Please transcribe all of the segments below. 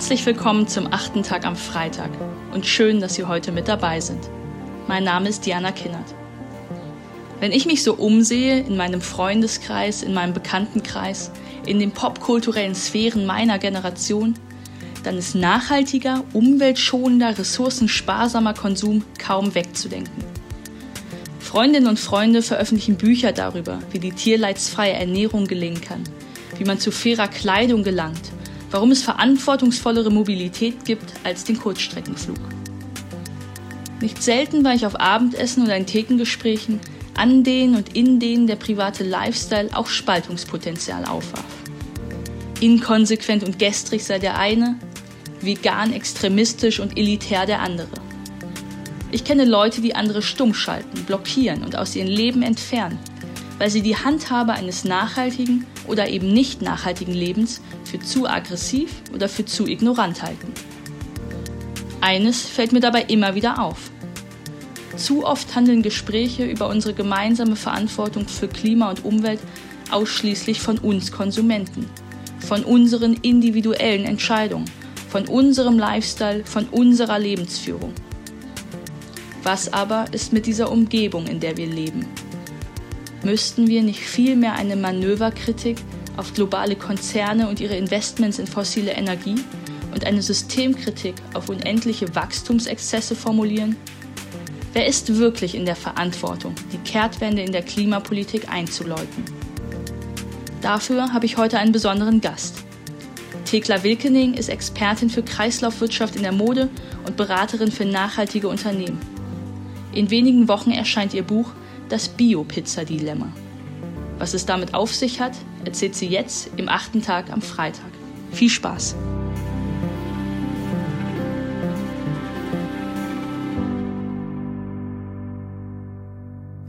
Herzlich willkommen zum achten Tag am Freitag und schön, dass Sie heute mit dabei sind. Mein Name ist Diana Kinnert. Wenn ich mich so umsehe in meinem Freundeskreis, in meinem Bekanntenkreis, in den popkulturellen Sphären meiner Generation, dann ist nachhaltiger, umweltschonender, ressourcensparsamer Konsum kaum wegzudenken. Freundinnen und Freunde veröffentlichen Bücher darüber, wie die tierleidsfreie Ernährung gelingen kann, wie man zu fairer Kleidung gelangt, warum es verantwortungsvollere Mobilität gibt als den Kurzstreckenflug. Nicht selten war ich auf Abendessen oder in Thekengesprächen, an denen und in denen der private Lifestyle auch Spaltungspotenzial aufwarf. Inkonsequent und gestrig sei der eine, vegan, extremistisch und elitär der andere. Ich kenne Leute, die andere stumm schalten, blockieren und aus ihrem Leben entfernen, weil sie die Handhabe eines nachhaltigen oder eben nicht nachhaltigen Lebens für zu aggressiv oder für zu ignorant halten. Eines fällt mir dabei immer wieder auf. Zu oft handeln Gespräche über unsere gemeinsame Verantwortung für Klima und Umwelt ausschließlich von uns Konsumenten, von unseren individuellen Entscheidungen, von unserem Lifestyle, von unserer Lebensführung. Was aber ist mit dieser Umgebung, in der wir leben? Müssten wir nicht vielmehr eine Manöverkritik auf globale Konzerne und ihre Investments in fossile Energie und eine Systemkritik auf unendliche Wachstumsexzesse formulieren? Wer ist wirklich in der Verantwortung, die Kehrtwende in der Klimapolitik einzuläuten? Dafür habe ich heute einen besonderen Gast. Thekla Wilkening ist Expertin für Kreislaufwirtschaft in der Mode und Beraterin für nachhaltige Unternehmen. In wenigen Wochen erscheint ihr Buch Das Bio-Pizza-Dilemma. Was es damit auf sich hat, erzählt sie jetzt im achten Tag am Freitag. Viel Spaß!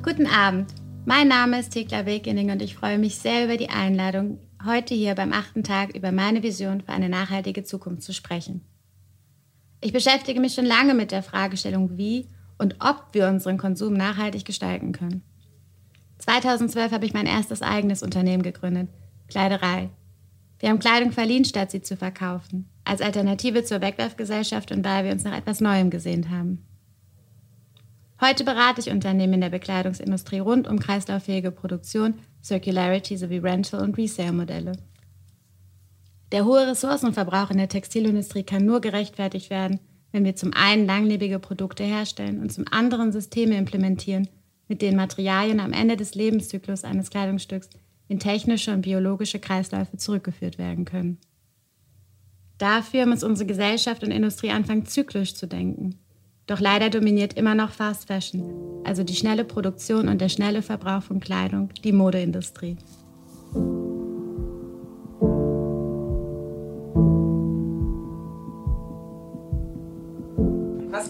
Guten Abend. Mein Name ist Thekla Wegening und ich freue mich sehr über die Einladung, heute hier beim achten Tag über meine Vision für eine nachhaltige Zukunft zu sprechen. Ich beschäftige mich schon lange mit der Fragestellung, wie und ob wir unseren Konsum nachhaltig gestalten können. 2012 habe ich mein erstes eigenes Unternehmen gegründet, Kleiderei. Wir haben Kleidung verliehen, statt sie zu verkaufen, als Alternative zur Wegwerfgesellschaft und weil wir uns nach etwas Neuem gesehnt haben. Heute berate ich Unternehmen in der Bekleidungsindustrie rund um kreislauffähige Produktion, Circularity sowie Rental- und Resale-Modelle. Der hohe Ressourcenverbrauch in der Textilindustrie kann nur gerechtfertigt werden, wenn wir zum einen langlebige Produkte herstellen und zum anderen Systeme implementieren, mit denen Materialien am Ende des Lebenszyklus eines Kleidungsstücks in technische und biologische Kreisläufe zurückgeführt werden können. Dafür muss unsere Gesellschaft und Industrie anfangen, zyklisch zu denken. Doch leider dominiert immer noch Fast Fashion, also die schnelle Produktion und der schnelle Verbrauch von Kleidung, die Modeindustrie.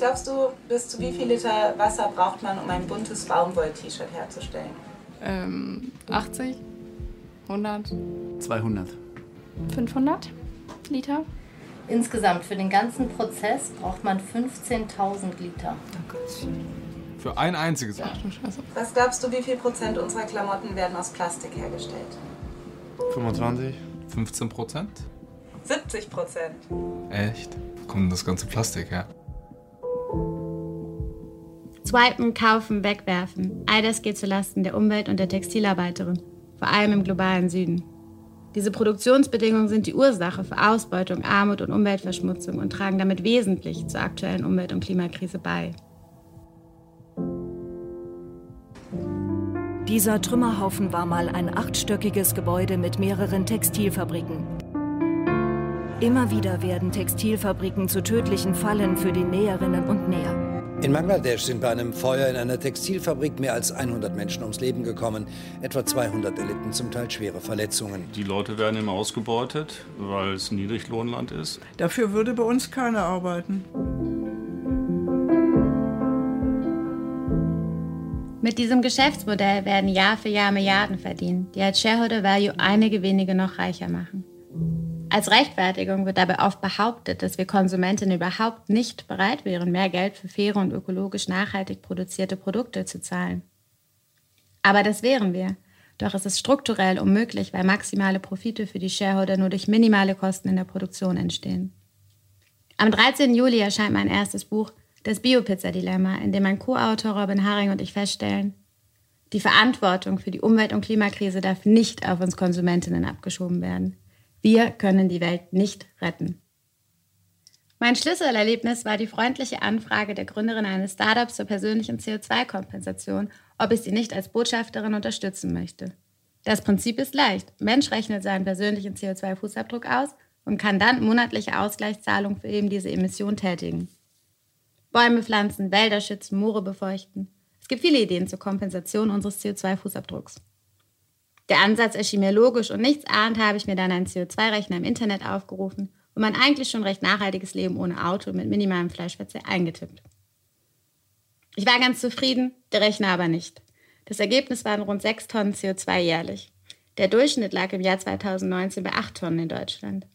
Glaubst du, bis zu wie viel Liter Wasser braucht man, um ein buntes Baumwoll-T-Shirt herzustellen? Ähm, 80? 100? 200. 500 Liter? Insgesamt für den ganzen Prozess braucht man 15.000 Liter. Für ein einziges Mal. Was glaubst du, wie viel Prozent unserer Klamotten werden aus Plastik hergestellt? 25. 15 Prozent? 70 Prozent. Echt? Wo kommt denn das ganze Plastik her? Swipen, kaufen, wegwerfen. All das geht zulasten der Umwelt und der Textilarbeiterin, vor allem im globalen Süden. Diese Produktionsbedingungen sind die Ursache für Ausbeutung, Armut und Umweltverschmutzung und tragen damit wesentlich zur aktuellen Umwelt- und Klimakrise bei. Dieser Trümmerhaufen war mal ein achtstöckiges Gebäude mit mehreren Textilfabriken. Immer wieder werden Textilfabriken zu tödlichen Fallen für die Näherinnen und Näher. In Bangladesch sind bei einem Feuer in einer Textilfabrik mehr als 100 Menschen ums Leben gekommen. Etwa 200 erlitten zum Teil schwere Verletzungen. Die Leute werden immer ausgebeutet, weil es ein Niedriglohnland ist. Dafür würde bei uns keiner arbeiten. Mit diesem Geschäftsmodell werden Jahr für Jahr Milliarden verdient, die als Shareholder Value einige wenige noch reicher machen. Als Rechtfertigung wird dabei oft behauptet, dass wir Konsumentinnen überhaupt nicht bereit wären, mehr Geld für faire und ökologisch nachhaltig produzierte Produkte zu zahlen. Aber das wären wir. Doch es ist strukturell unmöglich, weil maximale Profite für die Shareholder nur durch minimale Kosten in der Produktion entstehen. Am 13. Juli erscheint mein erstes Buch, Das Biopizza-Dilemma, in dem mein Co-Autor Robin Haring und ich feststellen, die Verantwortung für die Umwelt- und Klimakrise darf nicht auf uns Konsumentinnen abgeschoben werden. Wir können die Welt nicht retten. Mein Schlüsselerlebnis war die freundliche Anfrage der Gründerin eines Startups zur persönlichen CO2-Kompensation, ob ich sie nicht als Botschafterin unterstützen möchte. Das Prinzip ist leicht. Mensch rechnet seinen persönlichen CO2-Fußabdruck aus und kann dann monatliche Ausgleichszahlungen für eben diese Emission tätigen. Bäume pflanzen, Wälder schützen, Moore befeuchten. Es gibt viele Ideen zur Kompensation unseres CO2-Fußabdrucks. Der Ansatz erschien mir logisch und nichts ahnt habe ich mir dann einen CO2-Rechner im Internet aufgerufen und mein eigentlich schon recht nachhaltiges Leben ohne Auto mit minimalem Fleischverzehr eingetippt. Ich war ganz zufrieden, der Rechner aber nicht. Das Ergebnis waren rund 6 Tonnen CO2 jährlich. Der Durchschnitt lag im Jahr 2019 bei 8 Tonnen in Deutschland.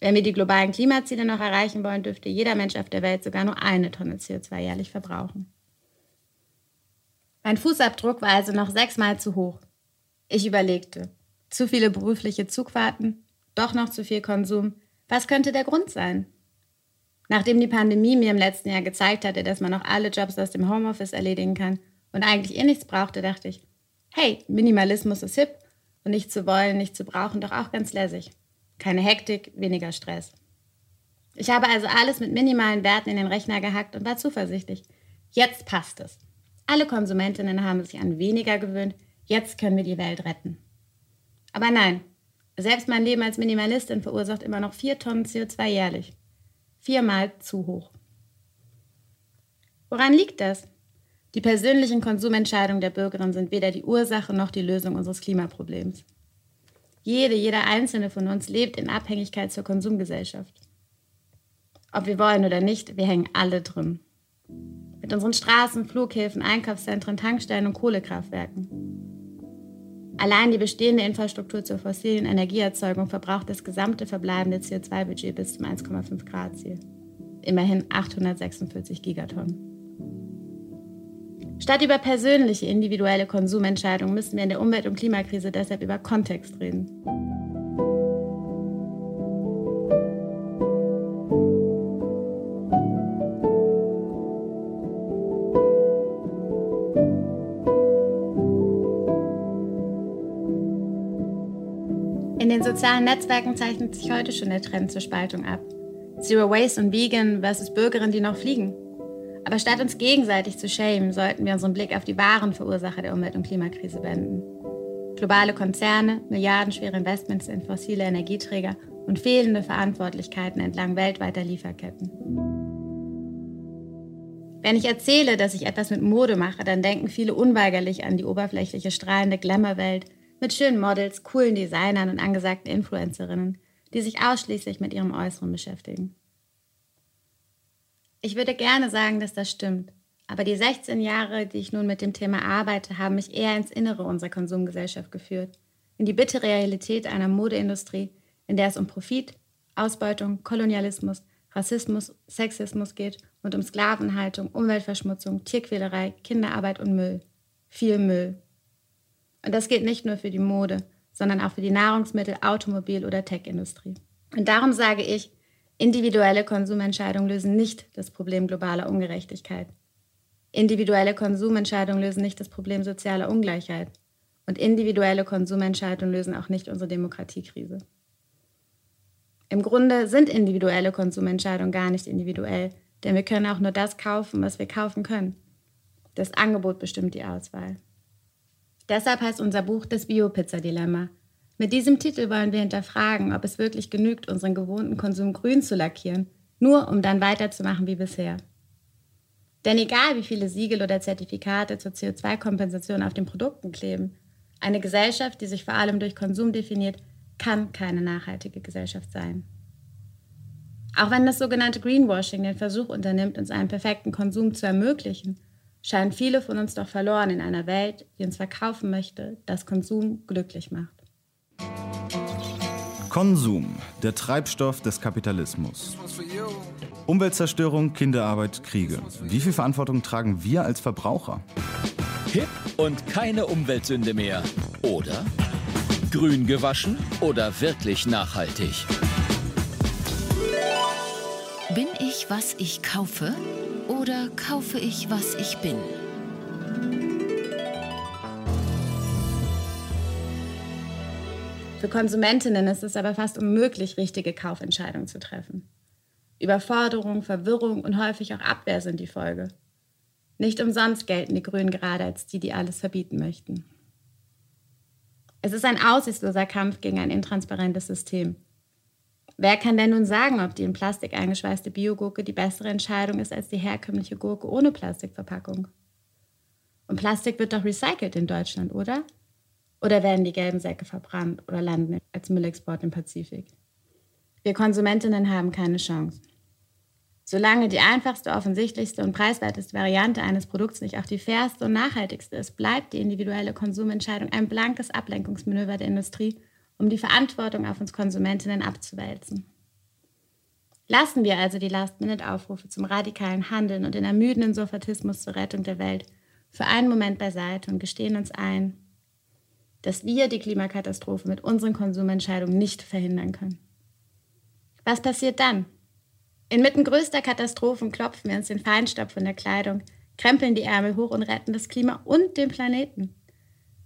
Wenn wir die globalen Klimaziele noch erreichen wollen, dürfte jeder Mensch auf der Welt sogar nur eine Tonne CO2 jährlich verbrauchen. Mein Fußabdruck war also noch sechsmal zu hoch. Ich überlegte, zu viele berufliche Zugfahrten, doch noch zu viel Konsum, was könnte der Grund sein? Nachdem die Pandemie mir im letzten Jahr gezeigt hatte, dass man auch alle Jobs aus dem Homeoffice erledigen kann und eigentlich eh nichts brauchte, dachte ich, hey, Minimalismus ist hip und nicht zu wollen, nicht zu brauchen, doch auch ganz lässig. Keine Hektik, weniger Stress. Ich habe also alles mit minimalen Werten in den Rechner gehackt und war zuversichtlich. Jetzt passt es. Alle Konsumentinnen haben sich an weniger gewöhnt, jetzt können wir die Welt retten. Aber nein, selbst mein Leben als Minimalistin verursacht immer noch vier Tonnen CO2 jährlich. Viermal zu hoch. Woran liegt das? Die persönlichen Konsumentscheidungen der Bürgerin sind weder die Ursache noch die Lösung unseres Klimaproblems. Jede, jeder einzelne von uns lebt in Abhängigkeit zur Konsumgesellschaft. Ob wir wollen oder nicht, wir hängen alle drin. Mit unseren Straßen, Flughäfen, Einkaufszentren, Tankstellen und Kohlekraftwerken. Allein die bestehende Infrastruktur zur fossilen Energieerzeugung verbraucht das gesamte verbleibende CO2-Budget bis zum 1,5 Grad Ziel. Immerhin 846 Gigatonnen. Statt über persönliche, individuelle Konsumentscheidungen müssen wir in der Umwelt- und Klimakrise deshalb über Kontext reden. Sozialen Netzwerken zeichnet sich heute schon der Trend zur Spaltung ab. Zero Waste und Vegan versus Bürgerinnen, die noch fliegen. Aber statt uns gegenseitig zu schämen, sollten wir unseren Blick auf die wahren Verursacher der Umwelt- und Klimakrise wenden. Globale Konzerne, milliardenschwere Investments in fossile Energieträger und fehlende Verantwortlichkeiten entlang weltweiter Lieferketten. Wenn ich erzähle, dass ich etwas mit Mode mache, dann denken viele unweigerlich an die oberflächliche strahlende Glamour-Welt, mit schönen Models, coolen Designern und angesagten Influencerinnen, die sich ausschließlich mit ihrem Äußeren beschäftigen. Ich würde gerne sagen, dass das stimmt. Aber die 16 Jahre, die ich nun mit dem Thema arbeite, haben mich eher ins Innere unserer Konsumgesellschaft geführt. In die bittere Realität einer Modeindustrie, in der es um Profit, Ausbeutung, Kolonialismus, Rassismus, Sexismus geht und um Sklavenhaltung, Umweltverschmutzung, Tierquälerei, Kinderarbeit und Müll. Viel Müll. Und das gilt nicht nur für die Mode, sondern auch für die Nahrungsmittel-, Automobil- oder Tech-Industrie. Und darum sage ich, individuelle Konsumentscheidungen lösen nicht das Problem globaler Ungerechtigkeit. Individuelle Konsumentscheidungen lösen nicht das Problem sozialer Ungleichheit. Und individuelle Konsumentscheidungen lösen auch nicht unsere Demokratiekrise. Im Grunde sind individuelle Konsumentscheidungen gar nicht individuell, denn wir können auch nur das kaufen, was wir kaufen können. Das Angebot bestimmt die Auswahl. Deshalb heißt unser Buch das Bio-Pizza-Dilemma. Mit diesem Titel wollen wir hinterfragen, ob es wirklich genügt, unseren gewohnten Konsum grün zu lackieren, nur um dann weiterzumachen wie bisher. Denn egal wie viele Siegel oder Zertifikate zur CO2-Kompensation auf den Produkten kleben, eine Gesellschaft, die sich vor allem durch Konsum definiert, kann keine nachhaltige Gesellschaft sein. Auch wenn das sogenannte Greenwashing den Versuch unternimmt, uns einen perfekten Konsum zu ermöglichen, scheinen viele von uns doch verloren in einer Welt, die uns verkaufen möchte, dass Konsum glücklich macht. Konsum, der Treibstoff des Kapitalismus. Umweltzerstörung, Kinderarbeit, Kriege. Wie viel Verantwortung tragen wir als Verbraucher? Hip und keine Umweltsünde mehr. Oder grün gewaschen oder wirklich nachhaltig. Bin ich, was ich kaufe? Oder kaufe ich, was ich bin? Für Konsumentinnen ist es aber fast unmöglich, richtige Kaufentscheidungen zu treffen. Überforderung, Verwirrung und häufig auch Abwehr sind die Folge. Nicht umsonst gelten die Grünen gerade als die, die alles verbieten möchten. Es ist ein aussichtsloser Kampf gegen ein intransparentes System. Wer kann denn nun sagen, ob die in Plastik eingeschweißte Biogurke die bessere Entscheidung ist als die herkömmliche Gurke ohne Plastikverpackung? Und Plastik wird doch recycelt in Deutschland, oder? Oder werden die gelben Säcke verbrannt oder landen als Müllexport im Pazifik? Wir Konsumentinnen haben keine Chance. Solange die einfachste, offensichtlichste und preiswerteste Variante eines Produkts nicht auch die fairste und nachhaltigste ist, bleibt die individuelle Konsumentscheidung ein blankes Ablenkungsmanöver der Industrie um die Verantwortung auf uns Konsumentinnen abzuwälzen. Lassen wir also die Last-Minute-Aufrufe zum radikalen Handeln und den ermüdenden Sophatismus zur Rettung der Welt für einen Moment beiseite und gestehen uns ein, dass wir die Klimakatastrophe mit unseren Konsumentscheidungen nicht verhindern können. Was passiert dann? Inmitten größter Katastrophen klopfen wir uns den Feinstaub von der Kleidung, krempeln die Ärmel hoch und retten das Klima und den Planeten.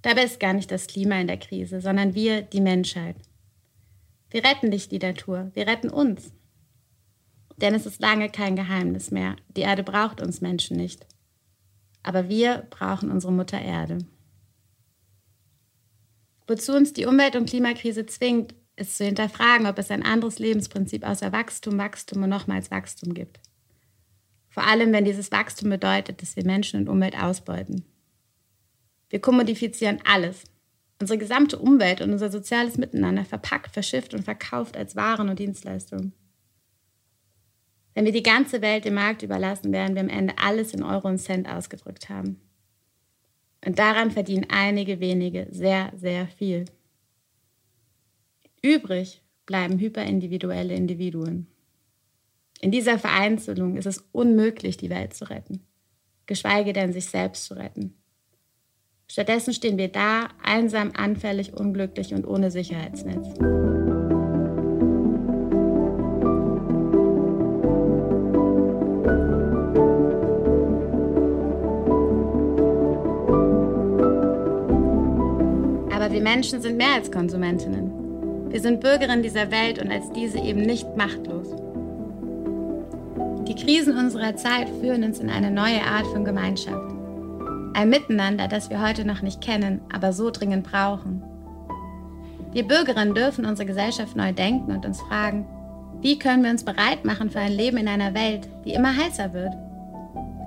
Dabei ist gar nicht das Klima in der Krise, sondern wir, die Menschheit. Wir retten nicht die Natur, wir retten uns. Denn es ist lange kein Geheimnis mehr. Die Erde braucht uns Menschen nicht. Aber wir brauchen unsere Mutter Erde. Wozu uns die Umwelt- und Klimakrise zwingt, ist zu hinterfragen, ob es ein anderes Lebensprinzip außer Wachstum, Wachstum und nochmals Wachstum gibt. Vor allem, wenn dieses Wachstum bedeutet, dass wir Menschen und Umwelt ausbeuten. Wir kommodifizieren alles. Unsere gesamte Umwelt und unser soziales Miteinander verpackt, verschifft und verkauft als Waren und Dienstleistungen. Wenn wir die ganze Welt dem Markt überlassen, werden wir am Ende alles in Euro und Cent ausgedrückt haben. Und daran verdienen einige wenige sehr, sehr viel. Übrig bleiben hyperindividuelle Individuen. In dieser Vereinzelung ist es unmöglich, die Welt zu retten, geschweige denn sich selbst zu retten. Stattdessen stehen wir da, einsam, anfällig, unglücklich und ohne Sicherheitsnetz. Aber wir Menschen sind mehr als Konsumentinnen. Wir sind Bürgerinnen dieser Welt und als diese eben nicht machtlos. Die Krisen unserer Zeit führen uns in eine neue Art von Gemeinschaft. Ein Miteinander, das wir heute noch nicht kennen, aber so dringend brauchen. Wir Bürgerinnen dürfen unsere Gesellschaft neu denken und uns fragen, wie können wir uns bereit machen für ein Leben in einer Welt, die immer heißer wird,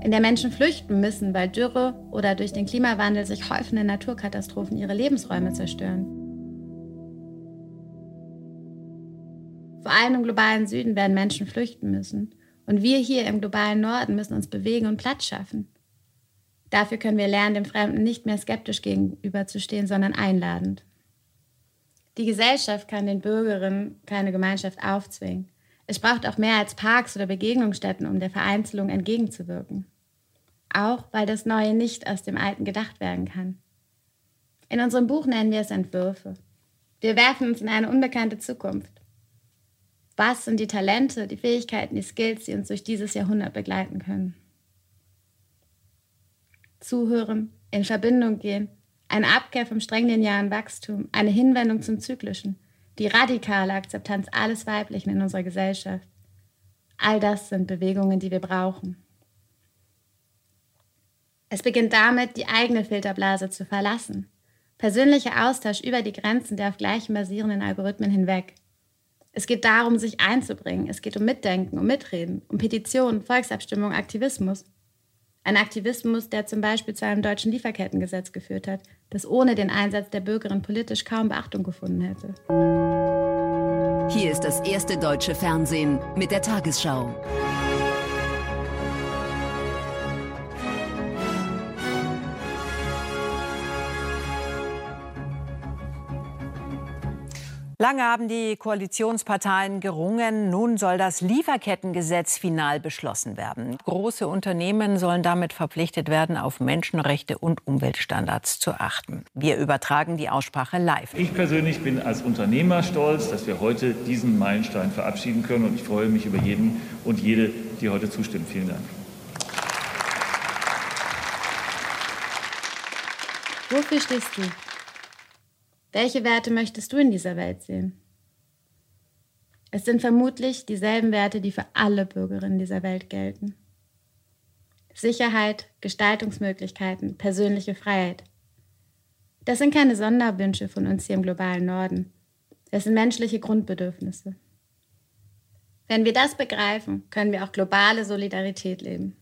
in der Menschen flüchten müssen, weil Dürre oder durch den Klimawandel sich häufende Naturkatastrophen ihre Lebensräume zerstören. Vor allem im globalen Süden werden Menschen flüchten müssen. Und wir hier im globalen Norden müssen uns bewegen und Platz schaffen. Dafür können wir lernen, dem Fremden nicht mehr skeptisch gegenüberzustehen, sondern einladend. Die Gesellschaft kann den Bürgerinnen keine Gemeinschaft aufzwingen. Es braucht auch mehr als Parks oder Begegnungsstätten, um der Vereinzelung entgegenzuwirken. Auch weil das Neue nicht aus dem Alten gedacht werden kann. In unserem Buch nennen wir es Entwürfe. Wir werfen uns in eine unbekannte Zukunft. Was sind die Talente, die Fähigkeiten, die Skills, die uns durch dieses Jahrhundert begleiten können? Zuhören, in Verbindung gehen, eine Abkehr vom streng linearen Wachstum, eine Hinwendung zum Zyklischen, die radikale Akzeptanz alles Weiblichen in unserer Gesellschaft. All das sind Bewegungen, die wir brauchen. Es beginnt damit, die eigene Filterblase zu verlassen. Persönlicher Austausch über die Grenzen der auf gleichen basierenden Algorithmen hinweg. Es geht darum, sich einzubringen. Es geht um Mitdenken, um Mitreden, um Petitionen, Volksabstimmung, Aktivismus. Ein Aktivismus, der zum Beispiel zu einem deutschen Lieferkettengesetz geführt hat, das ohne den Einsatz der Bürgerin politisch kaum Beachtung gefunden hätte. Hier ist das erste deutsche Fernsehen mit der Tagesschau. Lange haben die Koalitionsparteien gerungen. Nun soll das Lieferkettengesetz final beschlossen werden. Große Unternehmen sollen damit verpflichtet werden, auf Menschenrechte und Umweltstandards zu achten. Wir übertragen die Aussprache live. Ich persönlich bin als Unternehmer stolz, dass wir heute diesen Meilenstein verabschieden können. Und ich freue mich über jeden und jede, die heute zustimmt. Vielen Dank. Wofür stehst du? Welche Werte möchtest du in dieser Welt sehen? Es sind vermutlich dieselben Werte, die für alle Bürgerinnen dieser Welt gelten. Sicherheit, Gestaltungsmöglichkeiten, persönliche Freiheit. Das sind keine Sonderwünsche von uns hier im globalen Norden. Das sind menschliche Grundbedürfnisse. Wenn wir das begreifen, können wir auch globale Solidarität leben.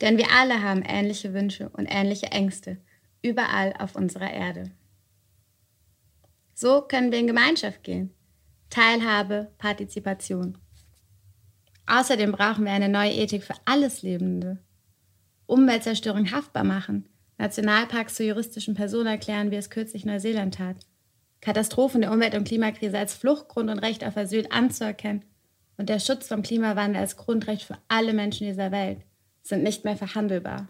Denn wir alle haben ähnliche Wünsche und ähnliche Ängste, überall auf unserer Erde. So können wir in Gemeinschaft gehen. Teilhabe, Partizipation. Außerdem brauchen wir eine neue Ethik für alles Lebende. Umweltzerstörung haftbar machen, Nationalparks zur juristischen Person erklären, wie es kürzlich Neuseeland tat. Katastrophen der Umwelt- und Klimakrise als Fluchtgrund und Recht auf Asyl anzuerkennen und der Schutz vom Klimawandel als Grundrecht für alle Menschen dieser Welt sind nicht mehr verhandelbar.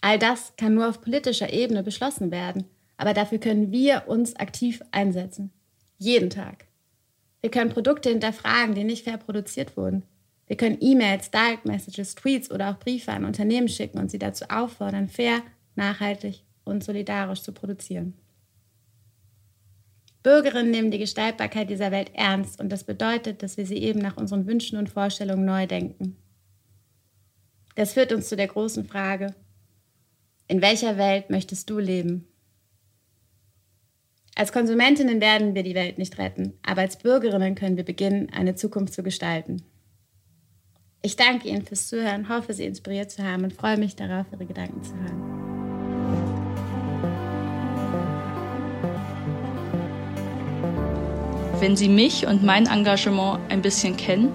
All das kann nur auf politischer Ebene beschlossen werden aber dafür können wir uns aktiv einsetzen. Jeden Tag. Wir können Produkte hinterfragen, die nicht fair produziert wurden. Wir können E-Mails, Direct Messages, Tweets oder auch Briefe an Unternehmen schicken und sie dazu auffordern, fair, nachhaltig und solidarisch zu produzieren. Bürgerinnen nehmen die Gestaltbarkeit dieser Welt ernst und das bedeutet, dass wir sie eben nach unseren Wünschen und Vorstellungen neu denken. Das führt uns zu der großen Frage, in welcher Welt möchtest du leben? Als Konsumentinnen werden wir die Welt nicht retten, aber als Bürgerinnen können wir beginnen, eine Zukunft zu gestalten. Ich danke Ihnen fürs Zuhören, hoffe, Sie inspiriert zu haben und freue mich darauf, Ihre Gedanken zu hören. Wenn Sie mich und mein Engagement ein bisschen kennen,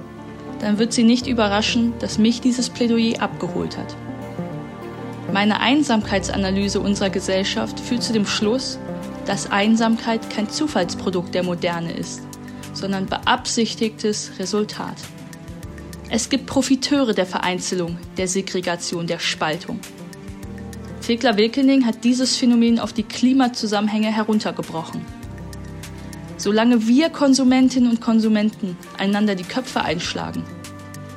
dann wird Sie nicht überraschen, dass mich dieses Plädoyer abgeholt hat. Meine Einsamkeitsanalyse unserer Gesellschaft führt zu dem Schluss, dass Einsamkeit kein Zufallsprodukt der Moderne ist, sondern beabsichtigtes Resultat. Es gibt Profiteure der Vereinzelung, der Segregation, der Spaltung. Thekla Wilkening hat dieses Phänomen auf die Klimazusammenhänge heruntergebrochen. Solange wir Konsumentinnen und Konsumenten einander die Köpfe einschlagen,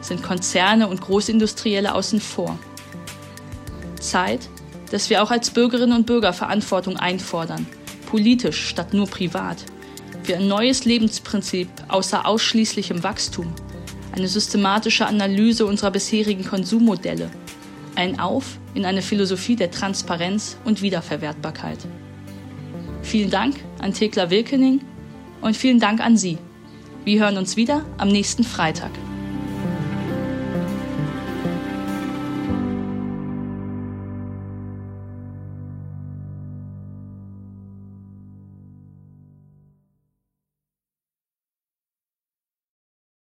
sind Konzerne und Großindustrielle außen vor. Zeit, dass wir auch als Bürgerinnen und Bürger Verantwortung einfordern politisch statt nur privat, für ein neues Lebensprinzip außer ausschließlichem Wachstum, eine systematische Analyse unserer bisherigen Konsummodelle, ein Auf in eine Philosophie der Transparenz und Wiederverwertbarkeit. Vielen Dank an Thekla Wilkening und vielen Dank an Sie. Wir hören uns wieder am nächsten Freitag.